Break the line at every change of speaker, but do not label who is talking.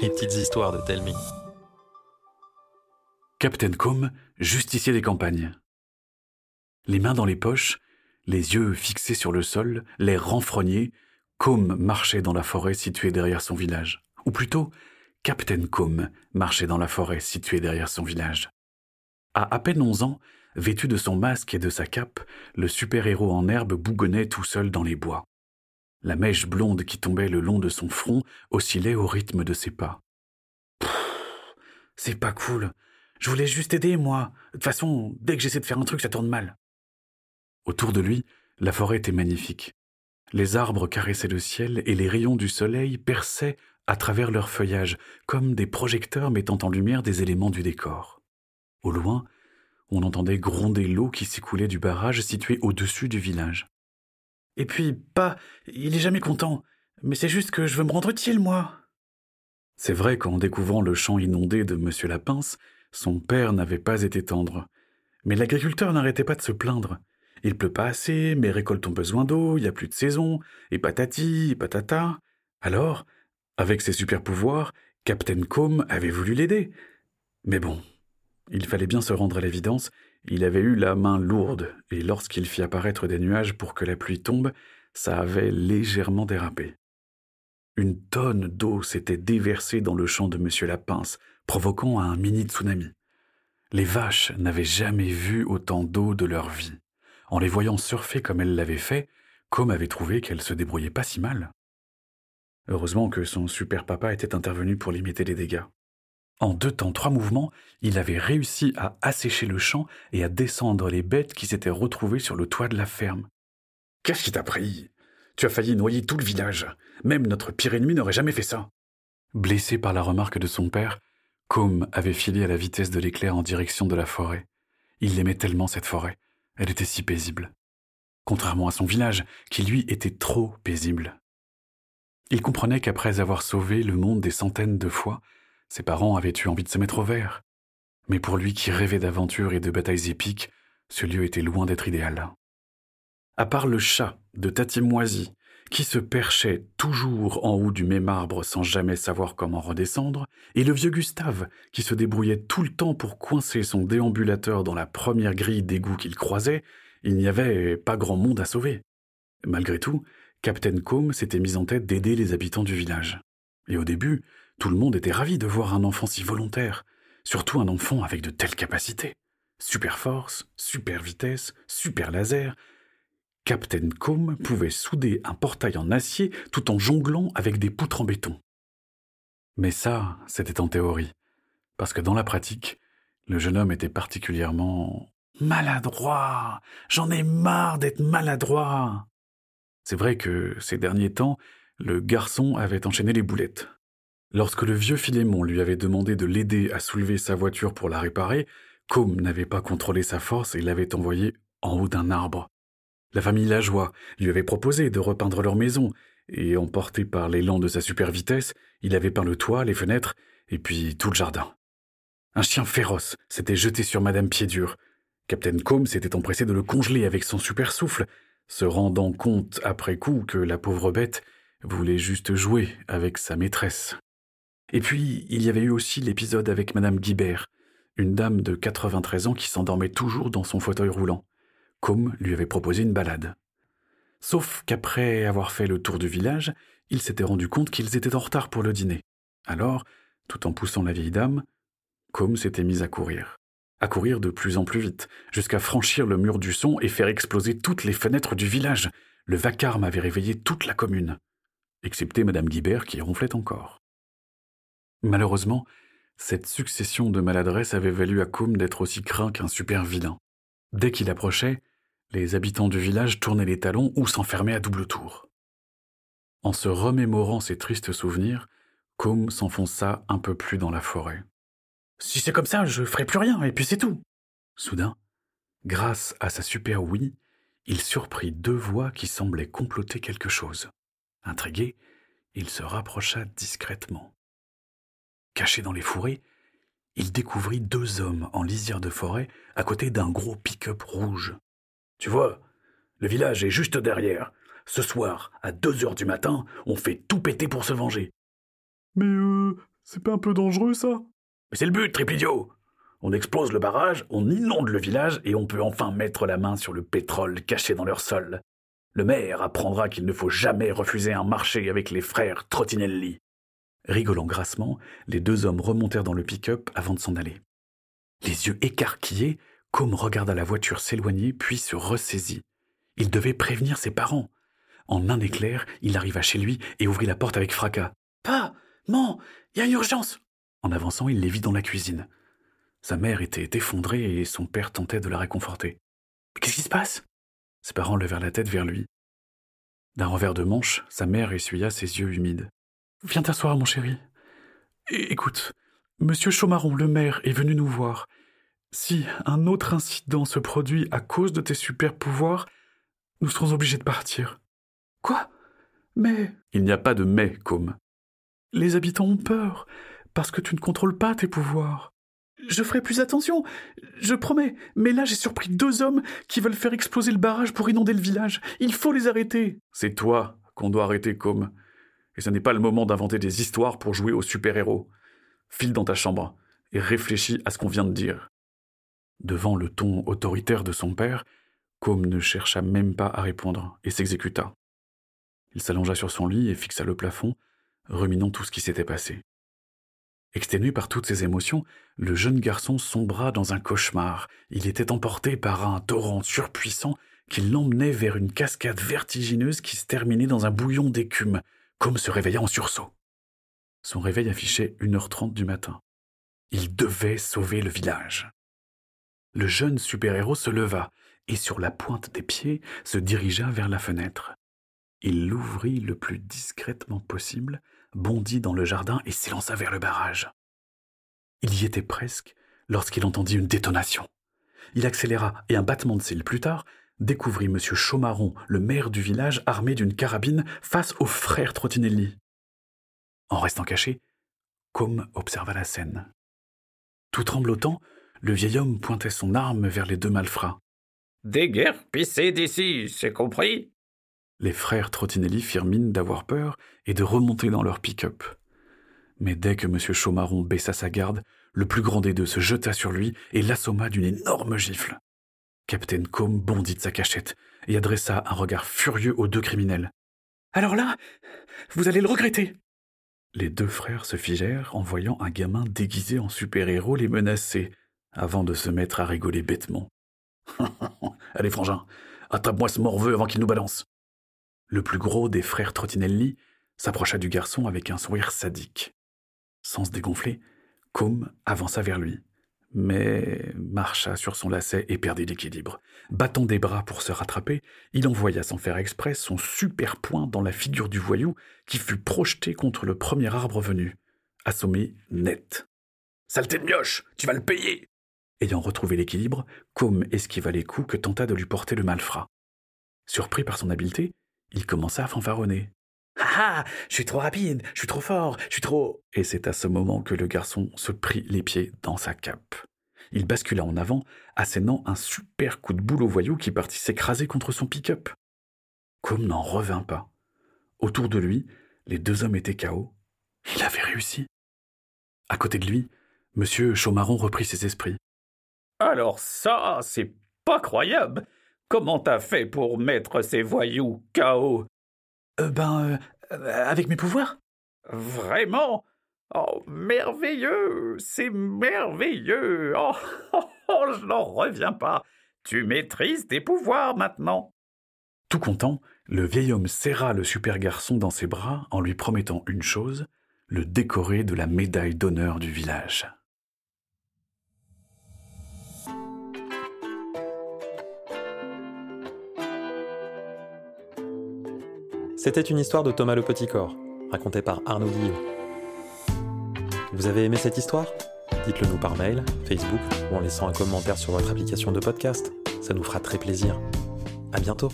Les petites histoires de Telmi.
Captain Com, justicier des campagnes. Les mains dans les poches, les yeux fixés sur le sol, l'air renfrogné, Com marchait dans la forêt située derrière son village. Ou plutôt, Captain Com marchait dans la forêt située derrière son village. À à peine onze ans, vêtu de son masque et de sa cape, le super-héros en herbe bougonnait tout seul dans les bois. La mèche blonde qui tombait le long de son front oscillait au rythme de ses pas. C'est pas cool. Je voulais juste aider, moi. De toute façon, dès que j'essaie de faire un truc, ça tourne mal. Autour de lui, la forêt était magnifique. Les arbres caressaient le ciel et les rayons du soleil perçaient à travers leur feuillage, comme des projecteurs mettant en lumière des éléments du décor. Au loin, on entendait gronder l'eau qui s'écoulait du barrage situé au-dessus du village. Et puis, pas, il est jamais content. Mais c'est juste que je veux me rendre utile, moi. C'est vrai qu'en découvrant le champ inondé de M. Lapince, son père n'avait pas été tendre. Mais l'agriculteur n'arrêtait pas de se plaindre. Il pleut pas assez, mes récoltes ont besoin d'eau, il n'y a plus de saison, et patati, et patata. Alors, avec ses super pouvoirs, Captain Com avait voulu l'aider. Mais bon, il fallait bien se rendre à l'évidence, il avait eu la main lourde, et lorsqu'il fit apparaître des nuages pour que la pluie tombe, ça avait légèrement dérapé. Une tonne d'eau s'était déversée dans le champ de M. Lapince, provoquant un mini tsunami. Les vaches n'avaient jamais vu autant d'eau de leur vie. En les voyant surfer comme elles l'avaient fait, Com avait trouvé qu'elles se débrouillaient pas si mal. Heureusement que son super papa était intervenu pour limiter les dégâts. En deux temps, trois mouvements, il avait réussi à assécher le champ et à descendre les bêtes qui s'étaient retrouvées sur le toit de la ferme. Qu'est-ce qui t'a pris? Tu as failli noyer tout le village. Même notre pire ennemi n'aurait jamais fait ça. Blessé par la remarque de son père, Com avait filé à la vitesse de l'éclair en direction de la forêt. Il aimait tellement cette forêt. Elle était si paisible. Contrairement à son village, qui lui était trop paisible. Il comprenait qu'après avoir sauvé le monde des centaines de fois, ses parents avaient eu envie de se mettre au vert. Mais pour lui qui rêvait d'aventures et de batailles épiques, ce lieu était loin d'être idéal. À part le chat de Tati Moisy, qui se perchait toujours en haut du même arbre sans jamais savoir comment redescendre, et le vieux Gustave, qui se débrouillait tout le temps pour coincer son déambulateur dans la première grille d'égout qu'il croisait, il n'y avait pas grand monde à sauver. Malgré tout, Captain Com s'était mis en tête d'aider les habitants du village. Et au début, tout le monde était ravi de voir un enfant si volontaire, surtout un enfant avec de telles capacités. Super force, super vitesse, super laser. Captain Com pouvait souder un portail en acier tout en jonglant avec des poutres en béton. Mais ça, c'était en théorie, parce que dans la pratique, le jeune homme était particulièrement maladroit. J'en ai marre d'être maladroit. C'est vrai que ces derniers temps, le garçon avait enchaîné les boulettes. Lorsque le vieux Philémon lui avait demandé de l'aider à soulever sa voiture pour la réparer, Com n'avait pas contrôlé sa force et l'avait envoyé en haut d'un arbre. La famille Lajoie lui avait proposé de repeindre leur maison, et emporté par l'élan de sa super vitesse, il avait peint le toit, les fenêtres, et puis tout le jardin. Un chien féroce s'était jeté sur Madame Piédure. Captain Com s'était empressé de le congeler avec son super souffle, se rendant compte après coup que la pauvre bête voulait juste jouer avec sa maîtresse. Et puis, il y avait eu aussi l'épisode avec Madame Guibert, une dame de 93 ans qui s'endormait toujours dans son fauteuil roulant. Com lui avait proposé une balade. Sauf qu'après avoir fait le tour du village, il s'était rendu compte qu'ils étaient en retard pour le dîner. Alors, tout en poussant la vieille dame, Com s'était mise à courir. À courir de plus en plus vite, jusqu'à franchir le mur du son et faire exploser toutes les fenêtres du village. Le vacarme avait réveillé toute la commune, excepté Madame Guibert qui ronflait encore. Malheureusement, cette succession de maladresses avait valu à Com d'être aussi craint qu'un super vilain. Dès qu'il approchait, les habitants du village tournaient les talons ou s'enfermaient à double tour. En se remémorant ces tristes souvenirs, Com s'enfonça un peu plus dans la forêt. Si c'est comme ça, je ferai plus rien, et puis c'est tout. Soudain, grâce à sa super oui, il surprit deux voix qui semblaient comploter quelque chose. Intrigué, il se rapprocha discrètement. Caché dans les fourrés, il découvrit deux hommes en lisière de forêt à côté d'un gros pick-up rouge. Tu vois, le village est juste derrière. Ce soir, à deux heures du matin, on fait tout péter pour se venger. Mais euh, c'est pas un peu dangereux ça
Mais c'est le but, triple On explose le barrage, on inonde le village et on peut enfin mettre la main sur le pétrole caché dans leur sol. Le maire apprendra qu'il ne faut jamais refuser un marché avec les frères Trottinelli.
Rigolant grassement, les deux hommes remontèrent dans le pick-up avant de s'en aller. Les yeux écarquillés, Com regarda la voiture s'éloigner puis se ressaisit. Il devait prévenir ses parents. En un éclair, il arriva chez lui et ouvrit la porte avec fracas.
Pas Non Il y a une urgence
En avançant, il les vit dans la cuisine. Sa mère était effondrée et son père tentait de la réconforter.
Qu'est-ce qui se passe?
Ses parents levèrent la tête vers lui. D'un revers de manche, sa mère essuya ses yeux humides. Viens t'asseoir, mon chéri. écoute, Monsieur Chaumaron, le maire, est venu nous voir. Si un autre incident se produit à cause de tes super pouvoirs, nous serons obligés de partir.
Quoi? Mais.
Il n'y a pas de mais, comme. Les habitants ont peur, parce que tu ne contrôles pas tes pouvoirs.
Je ferai plus attention, je promets, mais là j'ai surpris deux hommes qui veulent faire exploser le barrage pour inonder le village. Il faut les arrêter.
C'est toi qu'on doit arrêter, comme. Et ce n'est pas le moment d'inventer des histoires pour jouer aux super-héros. File dans ta chambre et réfléchis à ce qu'on vient de dire. Devant le ton autoritaire de son père, Com ne chercha même pas à répondre et s'exécuta. Il s'allongea sur son lit et fixa le plafond, ruminant tout ce qui s'était passé. Exténué par toutes ses émotions, le jeune garçon sombra dans un cauchemar. Il était emporté par un torrent surpuissant qui l'emmenait vers une cascade vertigineuse qui se terminait dans un bouillon d'écume, comme se réveilla en sursaut. Son réveil affichait 1h30 du matin. Il devait sauver le village. Le jeune super-héros se leva et sur la pointe des pieds se dirigea vers la fenêtre. Il l'ouvrit le plus discrètement possible, bondit dans le jardin et s'élança vers le barrage. Il y était presque lorsqu'il entendit une détonation. Il accéléra et un battement de cils plus tard découvrit M. Chaumaron, le maire du village, armé d'une carabine face au frère Trottinelli. En restant caché, Com observa la scène. Tout tremblotant, le vieil homme pointait son arme vers les deux malfrats.
Déguerpissez d'ici, c'est compris?
Les frères Trottinelli firent mine d'avoir peur et de remonter dans leur pick-up. Mais dès que M. Chaumaron baissa sa garde, le plus grand des deux se jeta sur lui et l'assomma d'une énorme gifle. Captain Com bondit de sa cachette et adressa un regard furieux aux deux criminels.
Alors là, vous allez le regretter.
Les deux frères se figèrent en voyant un gamin déguisé en super-héros les menacer, avant de se mettre à rigoler bêtement. Allez, frangin, attrape-moi ce morveux avant qu'il nous balance. Le plus gros des frères Trottinelli s'approcha du garçon avec un sourire sadique. Sans se dégonfler, Com avança vers lui, mais marcha sur son lacet et perdit l'équilibre. Battant des bras pour se rattraper, il envoya sans faire exprès son super poing dans la figure du voyou qui fut projeté contre le premier arbre venu, assommé net.
Saleté de mioche, tu vas le payer
Ayant retrouvé l'équilibre, Com esquiva les coups que tenta de lui porter le malfrat. Surpris par son habileté, il commença à fanfaronner.
Ah, ah Je suis trop rapide, je suis trop fort, je suis trop.
Et c'est à ce moment que le garçon se prit les pieds dans sa cape. Il bascula en avant, assénant un super coup de boule au voyou qui partit s'écraser contre son pick-up. Com n'en revint pas. Autour de lui, les deux hommes étaient KO. Il avait réussi. À côté de lui, Monsieur Chaumaron reprit ses esprits.
Alors ça, c'est pas croyable. Comment t'as fait pour mettre ces voyous KO
euh, Ben, euh, avec mes pouvoirs?
Vraiment? Oh, merveilleux! C'est merveilleux! Oh, oh, oh, je n'en reviens pas! Tu maîtrises tes pouvoirs maintenant!
Tout content, le vieil homme serra le super garçon dans ses bras en lui promettant une chose le décorer de la médaille d'honneur du village.
C'était une histoire de Thomas le Petit Corps, racontée par Arnaud Guillot. Vous avez aimé cette histoire? Dites-le nous par mail, Facebook ou en laissant un commentaire sur votre application de podcast. Ça nous fera très plaisir. À bientôt